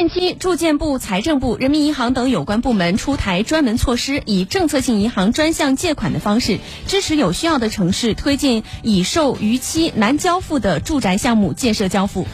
近期住建部财政部人民银行等有关部门出台专门措施以政策性银行专项借款的方式支持有需要的城市推进已售逾期难交付的住宅项目建设交付。